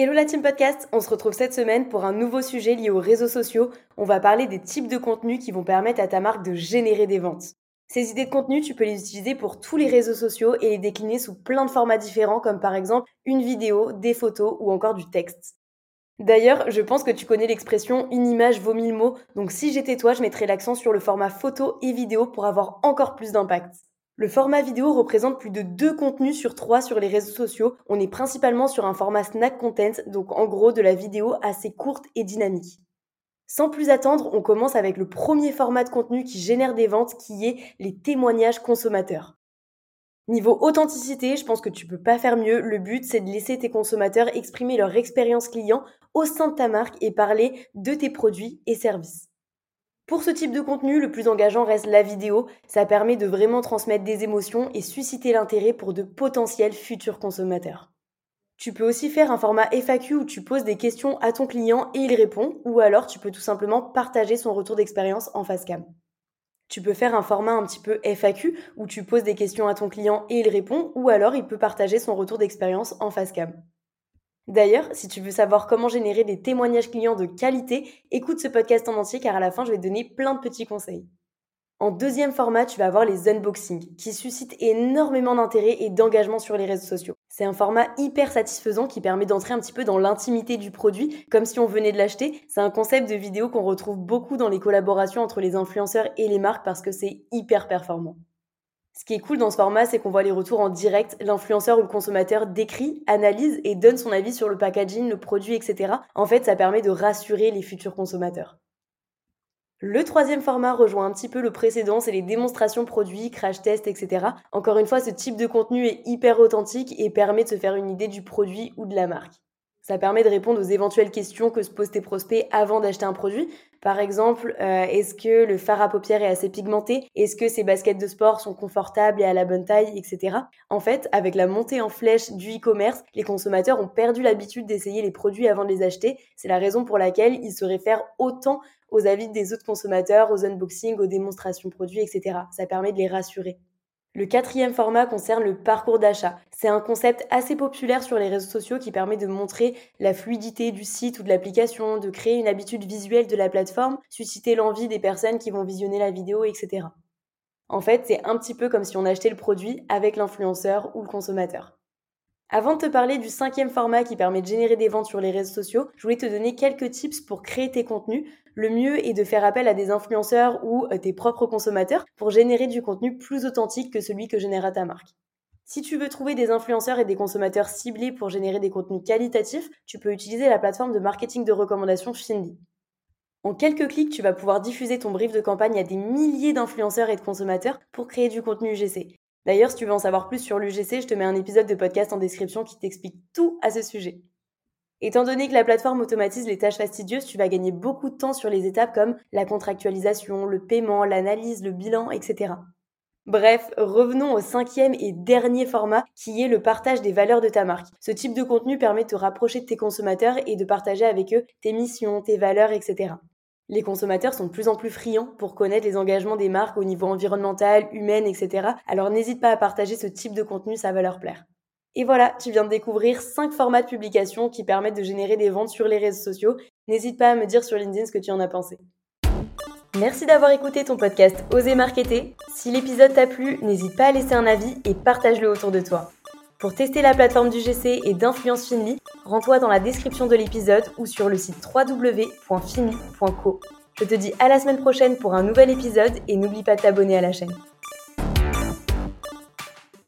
Hello la team podcast, on se retrouve cette semaine pour un nouveau sujet lié aux réseaux sociaux. On va parler des types de contenus qui vont permettre à ta marque de générer des ventes. Ces idées de contenu, tu peux les utiliser pour tous les réseaux sociaux et les décliner sous plein de formats différents comme par exemple une vidéo, des photos ou encore du texte. D'ailleurs, je pense que tu connais l'expression une image vaut mille mots, donc si j'étais toi, je mettrais l'accent sur le format photo et vidéo pour avoir encore plus d'impact. Le format vidéo représente plus de deux contenus sur trois sur les réseaux sociaux. On est principalement sur un format snack content, donc en gros de la vidéo assez courte et dynamique. Sans plus attendre, on commence avec le premier format de contenu qui génère des ventes, qui est les témoignages consommateurs. Niveau authenticité, je pense que tu peux pas faire mieux. Le but, c'est de laisser tes consommateurs exprimer leur expérience client au sein de ta marque et parler de tes produits et services. Pour ce type de contenu, le plus engageant reste la vidéo. Ça permet de vraiment transmettre des émotions et susciter l'intérêt pour de potentiels futurs consommateurs. Tu peux aussi faire un format FAQ où tu poses des questions à ton client et il répond, ou alors tu peux tout simplement partager son retour d'expérience en face cam. Tu peux faire un format un petit peu FAQ où tu poses des questions à ton client et il répond, ou alors il peut partager son retour d'expérience en face cam. D'ailleurs, si tu veux savoir comment générer des témoignages clients de qualité, écoute ce podcast en entier car à la fin, je vais te donner plein de petits conseils. En deuxième format, tu vas avoir les unboxings, qui suscitent énormément d'intérêt et d'engagement sur les réseaux sociaux. C'est un format hyper satisfaisant qui permet d'entrer un petit peu dans l'intimité du produit, comme si on venait de l'acheter. C'est un concept de vidéo qu'on retrouve beaucoup dans les collaborations entre les influenceurs et les marques parce que c'est hyper performant. Ce qui est cool dans ce format, c'est qu'on voit les retours en direct. L'influenceur ou le consommateur décrit, analyse et donne son avis sur le packaging, le produit, etc. En fait, ça permet de rassurer les futurs consommateurs. Le troisième format rejoint un petit peu le précédent, c'est les démonstrations produits, crash tests, etc. Encore une fois, ce type de contenu est hyper authentique et permet de se faire une idée du produit ou de la marque. Ça permet de répondre aux éventuelles questions que se posent tes prospects avant d'acheter un produit. Par exemple, euh, est-ce que le fard à paupières est assez pigmenté? Est-ce que ces baskets de sport sont confortables et à la bonne taille, etc. En fait, avec la montée en flèche du e-commerce, les consommateurs ont perdu l'habitude d'essayer les produits avant de les acheter. C'est la raison pour laquelle ils se réfèrent autant aux avis des autres consommateurs, aux unboxings, aux démonstrations produits, etc. Ça permet de les rassurer. Le quatrième format concerne le parcours d'achat. C'est un concept assez populaire sur les réseaux sociaux qui permet de montrer la fluidité du site ou de l'application, de créer une habitude visuelle de la plateforme, susciter l'envie des personnes qui vont visionner la vidéo, etc. En fait, c'est un petit peu comme si on achetait le produit avec l'influenceur ou le consommateur. Avant de te parler du cinquième format qui permet de générer des ventes sur les réseaux sociaux, je voulais te donner quelques tips pour créer tes contenus. Le mieux est de faire appel à des influenceurs ou euh, tes propres consommateurs pour générer du contenu plus authentique que celui que génère ta marque. Si tu veux trouver des influenceurs et des consommateurs ciblés pour générer des contenus qualitatifs, tu peux utiliser la plateforme de marketing de recommandation Finly. En quelques clics, tu vas pouvoir diffuser ton brief de campagne à des milliers d'influenceurs et de consommateurs pour créer du contenu UGC. D'ailleurs, si tu veux en savoir plus sur l'UGC, je te mets un épisode de podcast en description qui t'explique tout à ce sujet. Étant donné que la plateforme automatise les tâches fastidieuses, tu vas gagner beaucoup de temps sur les étapes comme la contractualisation, le paiement, l'analyse, le bilan, etc. Bref, revenons au cinquième et dernier format qui est le partage des valeurs de ta marque. Ce type de contenu permet de te rapprocher de tes consommateurs et de partager avec eux tes missions, tes valeurs, etc. Les consommateurs sont de plus en plus friands pour connaître les engagements des marques au niveau environnemental, humain, etc. Alors n'hésite pas à partager ce type de contenu, ça va leur plaire. Et voilà, tu viens de découvrir 5 formats de publication qui permettent de générer des ventes sur les réseaux sociaux. N'hésite pas à me dire sur LinkedIn ce que tu en as pensé. Merci d'avoir écouté ton podcast Oser Marketer. Si l'épisode t'a plu, n'hésite pas à laisser un avis et partage-le autour de toi. Pour tester la plateforme du GC et d'Influence Finly, rends-toi dans la description de l'épisode ou sur le site www.finly.co. Je te dis à la semaine prochaine pour un nouvel épisode et n'oublie pas de t'abonner à la chaîne.